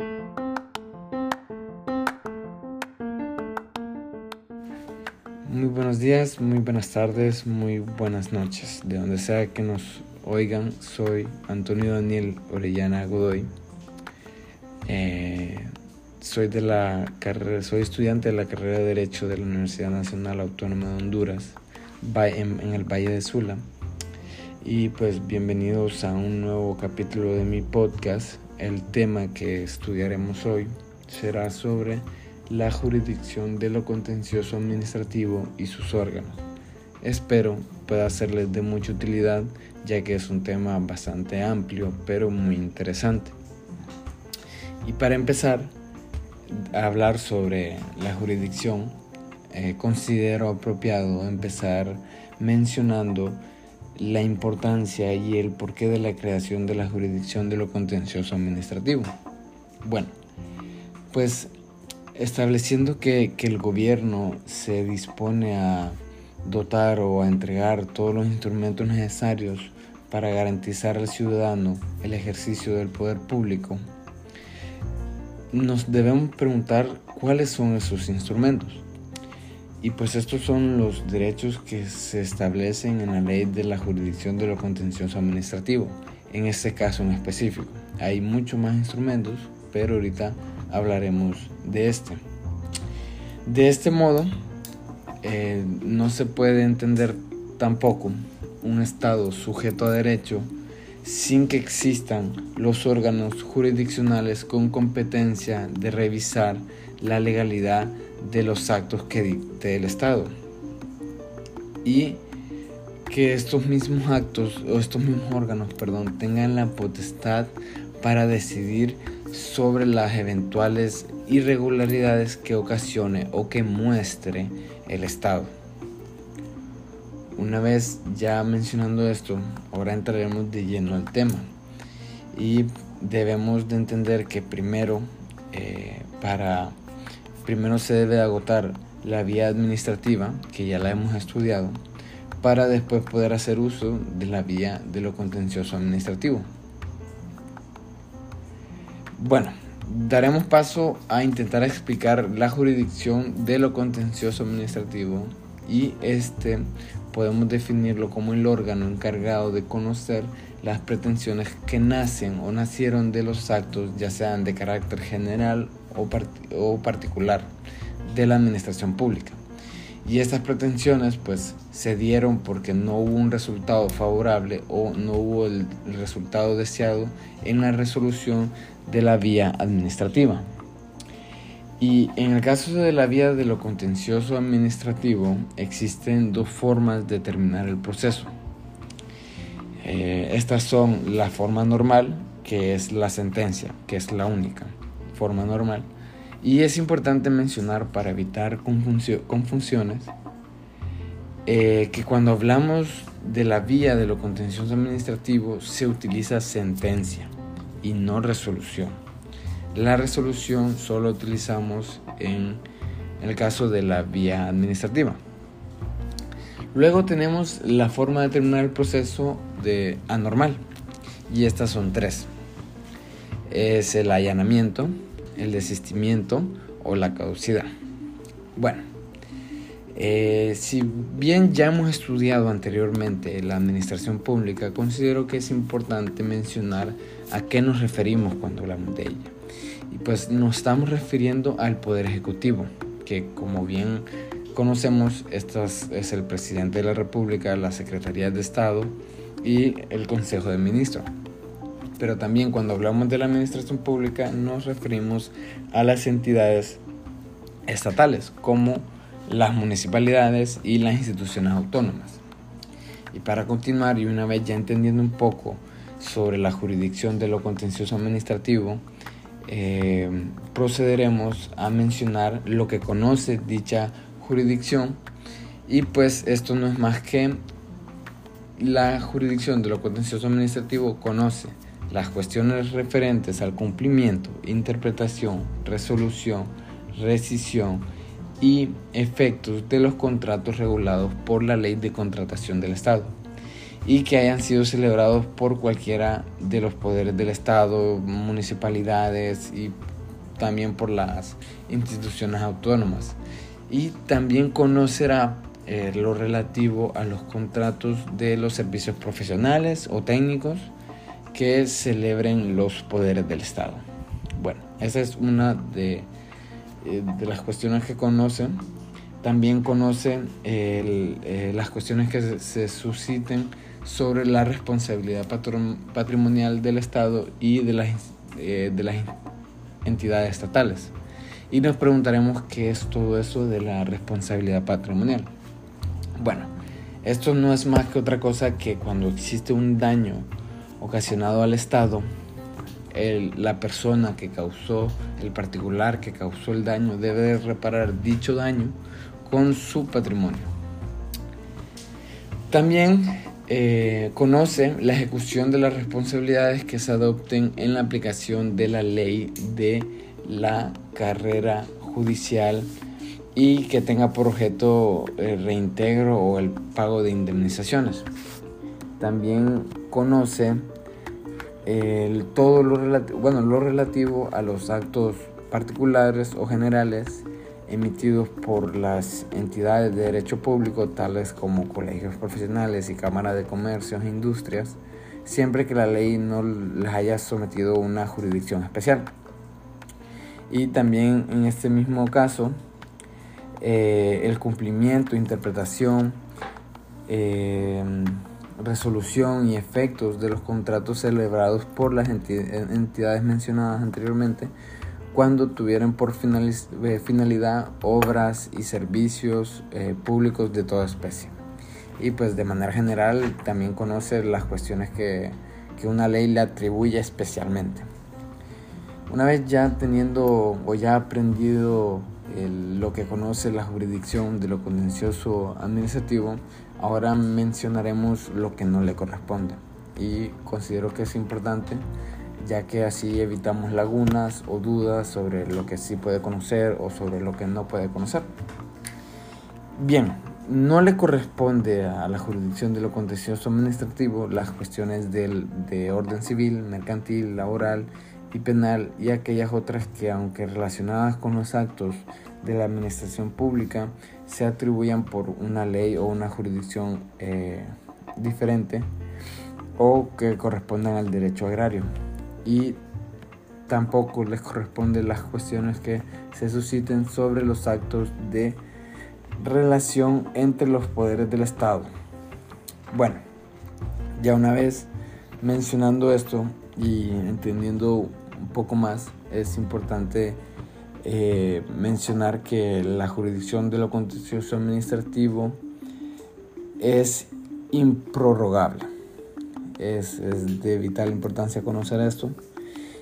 Muy buenos días, muy buenas tardes, muy buenas noches. De donde sea que nos oigan, soy Antonio Daniel Orellana Godoy. Eh, soy de la carrera, soy estudiante de la carrera de Derecho de la Universidad Nacional Autónoma de Honduras, en, el Valle de Sula. Y pues bienvenidos a un nuevo capítulo de mi podcast. Tema que estudiaremos hoy será sobre la jurisdicción de lo contencioso administrativo y sus órganos. Espero pueda serles de mucha utilidad ya que es un tema bastante amplio pero muy interesante. Y para empezar a hablar sobre la jurisdicción, eh, considero apropiado empezar mencionando la importancia y el porqué de la creación de la jurisdicción de lo contencioso administrativo. Bueno, pues estableciendo que, el gobierno se dispone a dotar o a entregar todos los instrumentos necesarios para garantizar al ciudadano el ejercicio del poder público, nos debemos preguntar cuáles son esos instrumentos. Y pues estos son los derechos que se establecen en la ley de la jurisdicción de lo contencioso administrativo, en este caso en específico. Hay muchos más instrumentos, pero ahorita hablaremos de este. De este modo, eh, no se puede entender tampoco un Estado sujeto a derecho sin que existan los órganos jurisdiccionales con competencia de revisar la legalidad de los actos que dicte el Estado. Y que estos mismos actos o estos mismos órganos, perdón, tengan la potestad para decidir sobre las eventuales irregularidades que ocasione o que muestre el Estado. Una vez ya mencionando esto, ahora entraremos de lleno al tema y debemos de entender que primero eh, para primero se debe agotar la vía administrativa que ya la hemos estudiado para después poder hacer uso de la vía de lo contencioso administrativo. Bueno, daremos paso a intentar explicar la jurisdicción de lo contencioso administrativo y este podemos definirlo como el órgano encargado de conocer las pretensiones que nacen o nacieron de los actos, ya sean de carácter general o, o particular, de la administración pública. Y estas pretensiones pues se dieron porque no hubo un resultado favorable o no hubo el resultado deseado en la resolución de la vía administrativa. Y en el caso de la vía de lo contencioso administrativo existen dos formas de terminar el proceso. Eh, estas son la forma normal, que es la sentencia, que es la única forma normal. Y es importante mencionar para evitar confusiones eh, que cuando hablamos de la vía de lo contencioso administrativo se utiliza sentencia y no resolución. La resolución solo utilizamos en el caso de la vía administrativa. Luego tenemos la forma de terminar el proceso de anormal y estas son tres. Es el allanamiento, el desistimiento o la caducidad. Bueno, eh, si bien ya hemos estudiado anteriormente la administración pública, considero que es importante mencionar a qué nos referimos cuando hablamos de ella. Y pues nos estamos refiriendo al Poder Ejecutivo, que como bien conocemos, es el presidente de la República, la Secretaría de Estado y el Consejo de Ministros. Pero también cuando hablamos de la administración pública nos referimos a las entidades estatales, como las municipalidades y las instituciones autónomas. Y para continuar y una vez ya entendiendo un poco sobre la jurisdicción de lo contencioso administrativo, eh, procederemos a mencionar lo que conoce dicha jurisdicción y pues esto no es más que la jurisdicción de lo contencioso administrativo conoce las cuestiones referentes al cumplimiento, interpretación, resolución, rescisión, y efectos de los contratos regulados por la ley de contratación del Estado. y que hayan sido celebrados por cualquiera de los poderes del Estado, municipalidades y también por las instituciones autónomas. Y también conocerá eh, lo relativo a los contratos de los servicios profesionales o técnicos que celebren los poderes del Estado. Bueno, esa es una de, eh, las cuestiones que conocen. También conocen eh, las cuestiones que se, susciten sobre la responsabilidad patrimonial del Estado y de las, de las entidades estatales. Y nos preguntaremos qué es todo eso de la responsabilidad patrimonial. Bueno, esto no es más que otra cosa que cuando existe un daño ocasionado al Estado, la persona que causó, el particular que causó el daño, debe reparar dicho daño con su patrimonio. También eh, conoce la ejecución de las responsabilidades que se adopten en la aplicación de la ley de la carrera judicial y que tenga por objeto el reintegro o el pago de indemnizaciones. También conoce todo lo relativo, bueno, lo relativo a los actos particulares o generales emitidos por las entidades de derecho público, tales como colegios profesionales y cámaras de comercios e industrias, siempre que la ley no les haya sometido una jurisdicción especial. Y también en este mismo caso, eh, el cumplimiento, interpretación, eh, resolución y efectos de los contratos celebrados por las entidades mencionadas anteriormente cuando tuvieran por eh, finalidad obras y servicios eh, públicos de toda especie. Y pues de manera general también conoce las cuestiones que, que una ley le atribuye especialmente. Una vez ya teniendo o ya aprendido lo que conoce la jurisdicción de lo contencioso administrativo, ahora mencionaremos lo que no le corresponde. Y considero que es importante ya que así evitamos lagunas o dudas sobre lo que sí puede conocer o sobre lo que no puede conocer. Bien, no le corresponde a la jurisdicción de lo contencioso administrativo las cuestiones de orden civil, mercantil, laboral y penal y aquellas otras que, aunque relacionadas con los actos de la administración pública, se atribuyan por una ley o una jurisdicción eh, diferente o que correspondan al derecho agrario y tampoco les corresponden las cuestiones que se susciten sobre los actos de relación entre los poderes del Estado. Bueno, ya una vez mencionando esto y entendiendo un poco más, es importante eh, mencionar que la jurisdicción de lo contencioso administrativo es improrrogable es, de vital importancia conocer esto.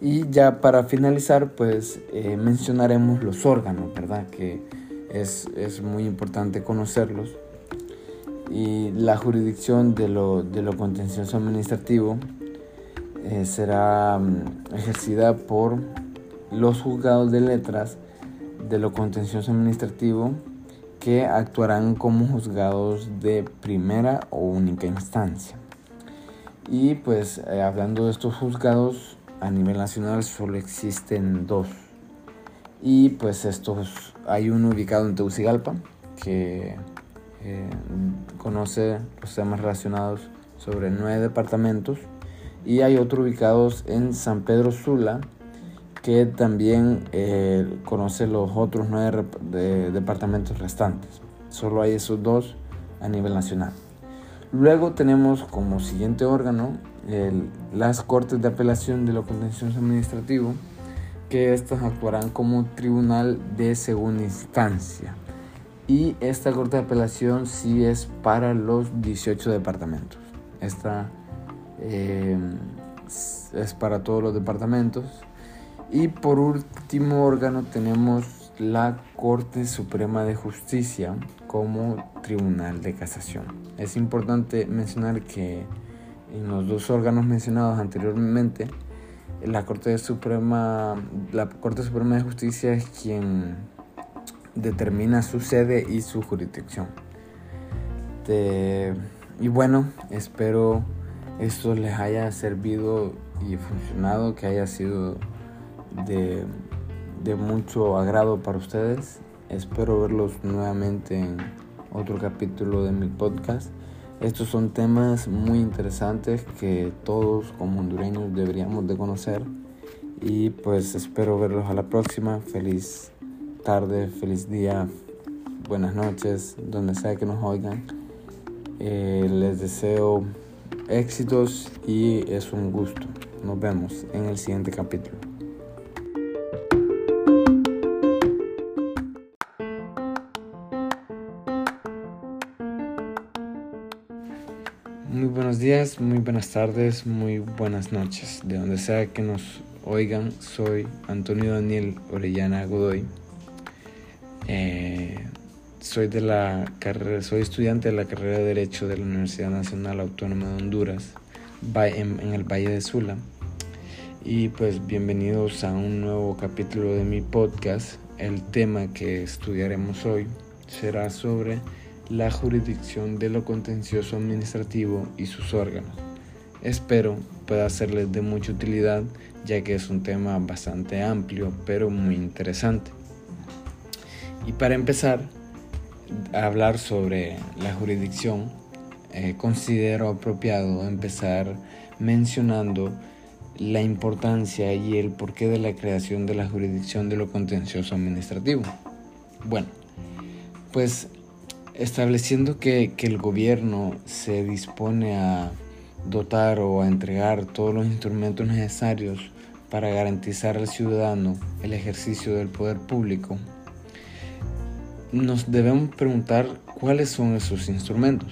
Y ya para finalizar, pues eh, mencionaremos los órganos, ¿verdad? Que es, muy importante conocerlos. Y la jurisdicción de lo, de lo contencioso administrativo eh, será mm, ejercida por los juzgados de letras de lo contencioso administrativo que actuarán como juzgados de primera o única instancia. Y pues eh, hablando de estos juzgados, a nivel nacional solo existen dos. Y pues estos, hay uno ubicado en Tegucigalpa, que eh, conoce los temas relacionados sobre nueve departamentos. Y hay otro ubicado en San Pedro Sula, que también eh, conoce los otros nueve departamentos restantes. Solo hay esos dos a nivel nacional. Luego tenemos como siguiente órgano las Cortes de Apelación de lo Contencioso Administrativo, que estas actuarán como tribunal de segunda instancia. Y esta Corte de Apelación sí es para los 18 departamentos. Esta eh, es para todos los departamentos. Y por último órgano tenemos la Corte Suprema de Justicia como Tribunal de Casación. Es importante mencionar que en los dos órganos mencionados anteriormente, la Corte Suprema, la Corte Suprema de Justicia es quien determina su sede y su jurisdicción. y bueno, espero esto les haya servido y funcionado, que haya sido de, de mucho agrado para ustedes. Espero verlos nuevamente en otro capítulo de mi podcast. Estos son temas muy interesantes que todos como hondureños deberíamos de conocer. Y pues espero verlos a la próxima. Feliz tarde, feliz día, buenas noches, donde sea que nos oigan. Eh, les deseo éxitos y es un gusto. Nos vemos en el siguiente capítulo. Muy buenos días, muy buenas tardes, muy buenas noches. De donde sea que nos oigan, soy Antonio Daniel Orellana Godoy. Eh, soy de la carrera, soy estudiante de la carrera de Derecho de la Universidad Nacional Autónoma de Honduras, en, el Valle de Sula. Y pues bienvenidos a un nuevo capítulo de mi podcast. El tema que estudiaremos hoy será sobre la jurisdicción de lo contencioso administrativo y sus órganos. Espero pueda serles de mucha utilidad ya que es un tema bastante amplio pero muy interesante. Y para empezar a hablar sobre la jurisdicción, eh, considero apropiado empezar mencionando la importancia y el porqué de la creación de la jurisdicción de lo contencioso administrativo. Bueno, pues estableciendo que, que, el gobierno se dispone a dotar o a entregar todos los instrumentos necesarios para garantizar al ciudadano el ejercicio del poder público, nos debemos preguntar cuáles son esos instrumentos.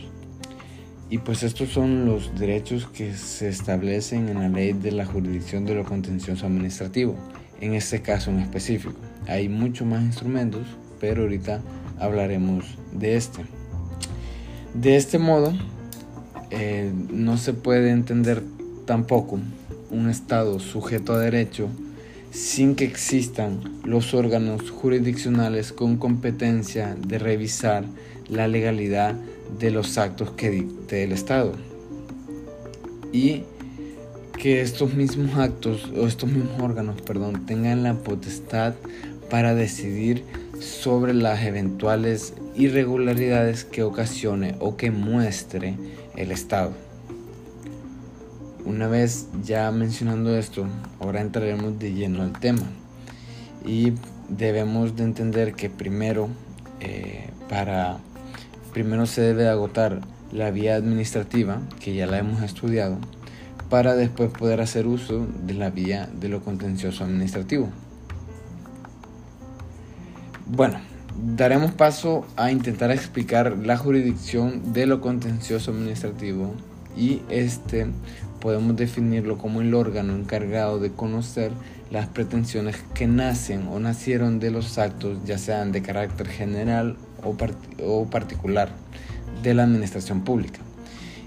Y pues estos son los derechos que se establecen en la ley de la jurisdicción de lo contencioso administrativo, en este caso en específico. Hay muchos más instrumentos, pero ahorita hablaremos de este. De este modo, eh, no se puede entender tampoco un Estado sujeto a derecho sin que existan los órganos jurisdiccionales con competencia de revisar la legalidad de los actos que dicte el Estado. Y que estos mismos actos o estos mismos órganos, perdón, tengan la potestad para decidir sobre las eventuales irregularidades que ocasione o que muestre el Estado. Una vez ya mencionando esto, ahora entraremos de lleno al tema. Y debemos de entender que primero, eh, para, primero se debe agotar la vía administrativa, que ya la hemos estudiado, para después poder hacer uso de la vía de lo contencioso administrativo. Bueno, daremos paso a intentar explicar la jurisdicción de lo contencioso administrativo y este podemos definirlo como el órgano encargado de conocer las pretensiones que nacen o nacieron de los actos, ya sean de carácter general o, particular, de la administración pública.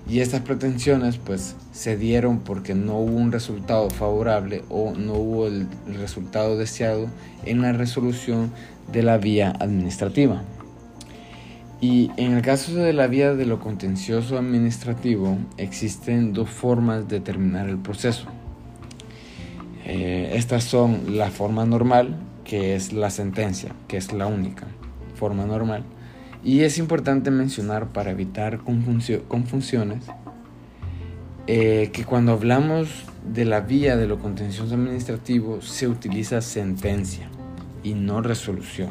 Y estas pretensiones pues se dieron porque no hubo un resultado favorable o no hubo el resultado deseado en la resolución de la vía administrativa. Y en el caso de la vía de lo contencioso administrativo, existen dos formas de terminar el proceso. Eh, estas son la forma normal, que es la sentencia, que es la única forma normal. Y es importante mencionar para evitar confusiones eh, que cuando hablamos de la vía de lo contencioso administrativo se utiliza sentencia y no resolución.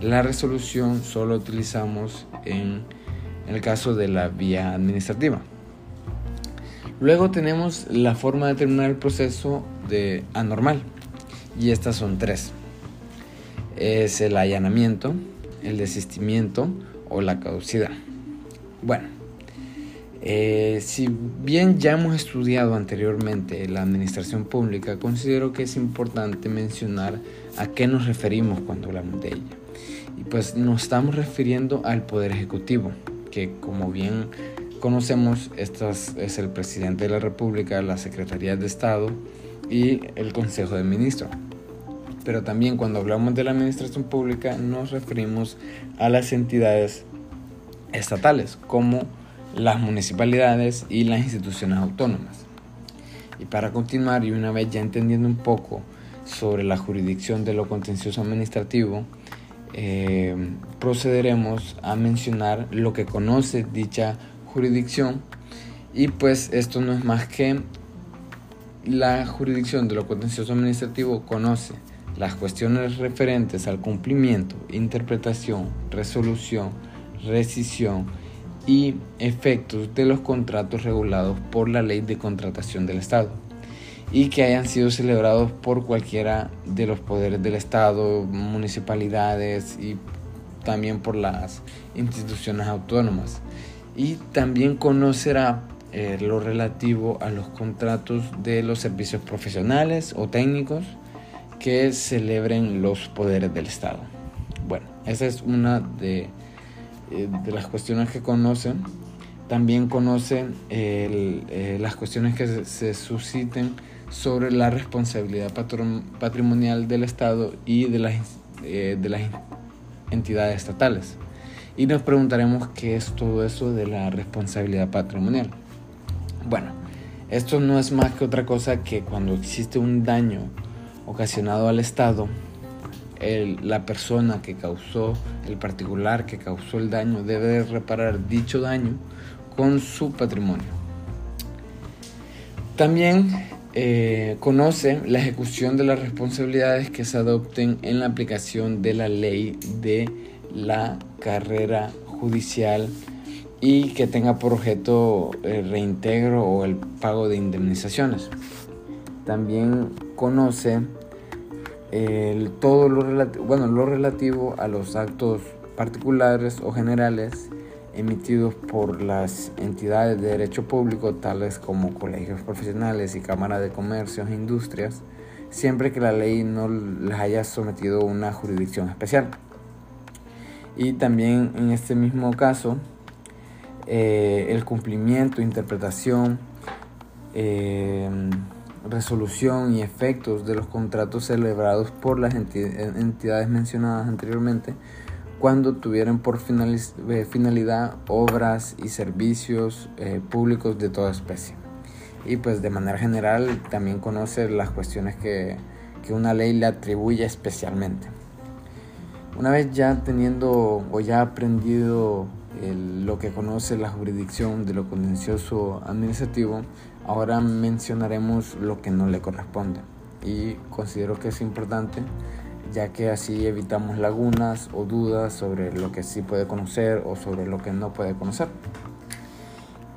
La resolución solo utilizamos en el caso de la vía administrativa. Luego tenemos la forma de terminar el proceso de anormal y estas son tres. Es el allanamiento, el desistimiento o la caducidad. Bueno, eh, si bien ya hemos estudiado anteriormente la administración pública, considero que es importante mencionar a qué nos referimos cuando hablamos de ella. Y pues nos estamos refiriendo al Poder Ejecutivo, que como bien conocemos, es el presidente de la República, la Secretaría de Estado y el Consejo de Ministros. Pero también cuando hablamos de la administración pública nos referimos a las entidades estatales, como las municipalidades y las instituciones autónomas. Y para continuar, y una vez ya entendiendo un poco sobre la jurisdicción de lo contencioso administrativo, eh, procederemos a mencionar lo que conoce dicha jurisdicción y pues esto no es más que la jurisdicción de lo contencioso administrativo conoce las cuestiones referentes al cumplimiento, interpretación, resolución, rescisión y efectos de los contratos regulados por la ley de contratación del Estado y que hayan sido celebrados por cualquiera de los poderes del Estado, municipalidades y también por las instituciones autónomas. Y también conocerá eh, lo relativo a los contratos de los servicios profesionales o técnicos que celebren los poderes del Estado. Bueno, esa es una de, eh, de las cuestiones que conocen. También conocen eh, las cuestiones que se susciten sobre la responsabilidad patrimonial del Estado y de las, eh, de las entidades estatales. Y nos preguntaremos qué es todo eso de la responsabilidad patrimonial. Bueno, esto no es más que otra cosa que cuando existe un daño ocasionado al Estado, la persona que causó, el particular que causó el daño, debe reparar dicho daño con su patrimonio. También eh, conoce la ejecución de las responsabilidades que se adopten en la aplicación de la ley de la carrera judicial y que tenga por objeto el reintegro o el pago de indemnizaciones. También conoce todo lo bueno, lo relativo a los actos particulares o generales emitidos por las entidades de derecho público, tales como colegios profesionales y cámaras de comercios e industrias, siempre que la ley no les haya sometido a una jurisdicción especial. Y también en este mismo caso, eh, el cumplimiento, interpretación, eh, resolución y efectos de los contratos celebrados por las entidades mencionadas anteriormente cuando tuvieran por eh, finalidad obras y servicios eh, públicos de toda especie. Y pues de manera general también conoce las cuestiones que, que una ley le atribuye especialmente. Una vez ya teniendo o ya aprendido lo que conoce la jurisdicción de lo contencioso administrativo, ahora mencionaremos lo que no le corresponde. Y considero que es importante ya que así evitamos lagunas o dudas sobre lo que sí puede conocer o sobre lo que no puede conocer.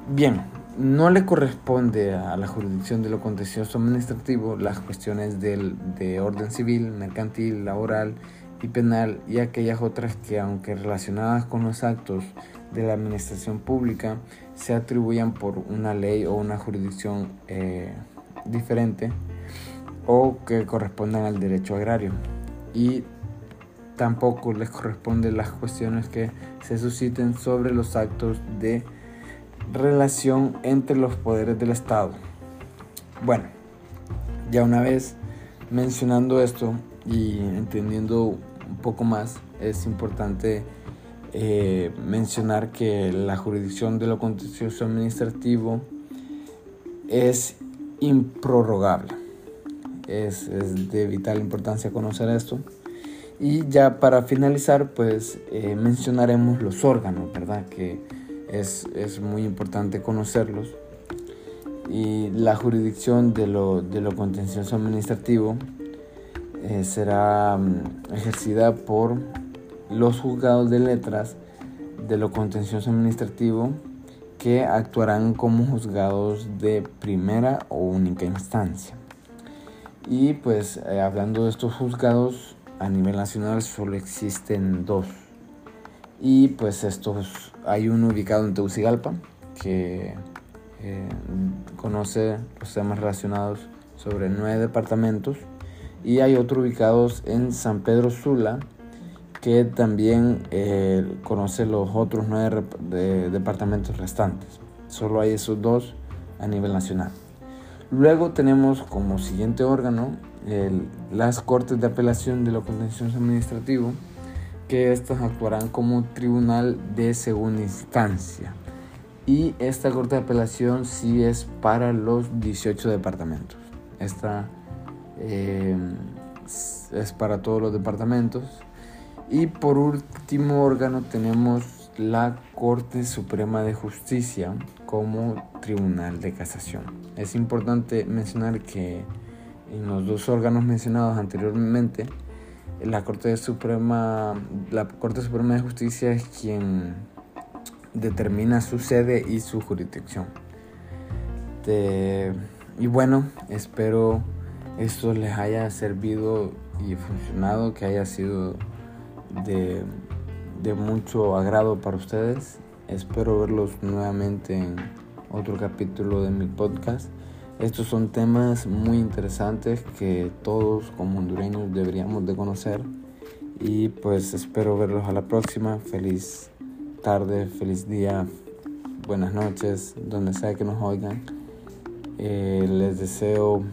Bien, no le corresponde a la jurisdicción de lo contencioso administrativo las cuestiones de orden civil, mercantil, laboral y penal y aquellas otras que, aunque relacionadas con los actos de la administración pública, se atribuyan por una ley o una jurisdicción eh, diferente o que correspondan al derecho agrario y tampoco les corresponde las cuestiones que se susciten sobre los actos de relación entre los poderes del Estado. Bueno, ya una vez mencionando esto y entendiendo un poco más, es importante eh, mencionar que la jurisdicción de lo contencioso administrativo es improrrogable es, de vital importancia conocer esto. Y ya para finalizar, pues eh, mencionaremos los órganos, ¿verdad? Que es, muy importante conocerlos. Y la jurisdicción de lo, de lo contencioso administrativo eh, será mm, ejercida por los juzgados de letras de lo contencioso administrativo que actuarán como juzgados de primera o única instancia. Y pues eh, hablando de estos juzgados, a nivel nacional solo existen dos. Y pues estos, hay uno ubicado en Tegucigalpa, que eh, conoce los temas relacionados sobre nueve departamentos. Y hay otro ubicado en San Pedro Sula, que también eh, conoce los otros nueve departamentos restantes. Solo hay esos dos a nivel nacional. Luego tenemos como siguiente órgano las Cortes de Apelación de lo Contencioso Administrativo, que estas actuarán como tribunal de segunda instancia. Y esta corte de apelación sí es para los 18 departamentos. Esta eh, es para todos los departamentos. Y por último órgano tenemos la Corte Suprema de Justicia como Tribunal de Casación. Es importante mencionar que en los dos órganos mencionados anteriormente, la Corte Suprema, la Corte Suprema de Justicia es quien determina su sede y su jurisdicción. y bueno, espero esto les haya servido y funcionado, que haya sido de, de mucho agrado para ustedes. Espero verlos nuevamente en otro capítulo de mi podcast. Estos son temas muy interesantes que todos como hondureños deberíamos de conocer. Y pues espero verlos a la próxima. Feliz tarde, feliz día, buenas noches, donde sea que nos oigan. Eh, les deseo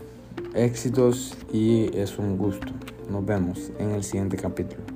éxitos y es un gusto. Nos vemos en el siguiente capítulo.